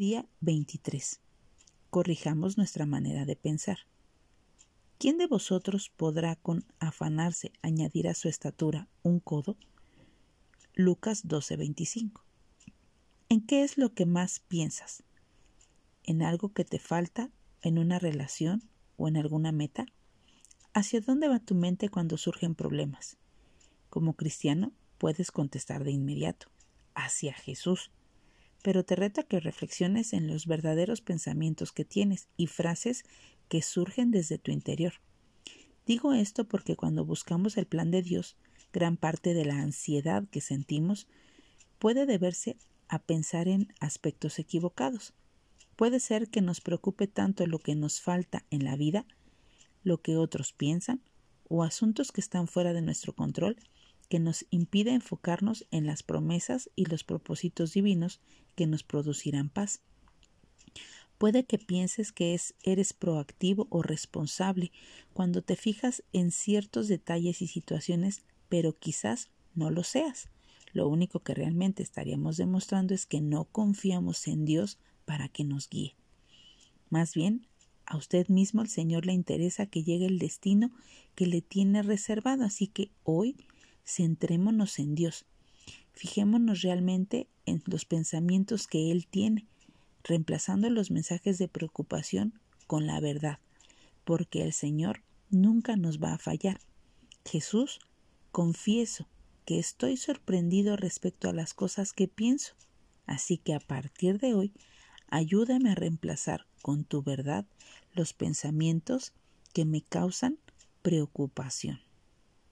Día 23. Corrijamos nuestra manera de pensar. ¿Quién de vosotros podrá con afanarse añadir a su estatura un codo? Lucas 12:25. ¿En qué es lo que más piensas? ¿En algo que te falta, en una relación o en alguna meta? ¿Hacia dónde va tu mente cuando surgen problemas? Como cristiano puedes contestar de inmediato, hacia Jesús pero te reto a que reflexiones en los verdaderos pensamientos que tienes y frases que surgen desde tu interior. Digo esto porque cuando buscamos el plan de Dios, gran parte de la ansiedad que sentimos puede deberse a pensar en aspectos equivocados. Puede ser que nos preocupe tanto lo que nos falta en la vida, lo que otros piensan, o asuntos que están fuera de nuestro control, que nos impide enfocarnos en las promesas y los propósitos divinos que nos producirán paz. Puede que pienses que es, eres proactivo o responsable cuando te fijas en ciertos detalles y situaciones, pero quizás no lo seas. Lo único que realmente estaríamos demostrando es que no confiamos en Dios para que nos guíe. Más bien, a usted mismo el Señor le interesa que llegue el destino que le tiene reservado, así que hoy centrémonos en Dios. Fijémonos realmente en los pensamientos que Él tiene, reemplazando los mensajes de preocupación con la verdad, porque el Señor nunca nos va a fallar. Jesús, confieso que estoy sorprendido respecto a las cosas que pienso, así que a partir de hoy, ayúdame a reemplazar con tu verdad los pensamientos que me causan preocupación.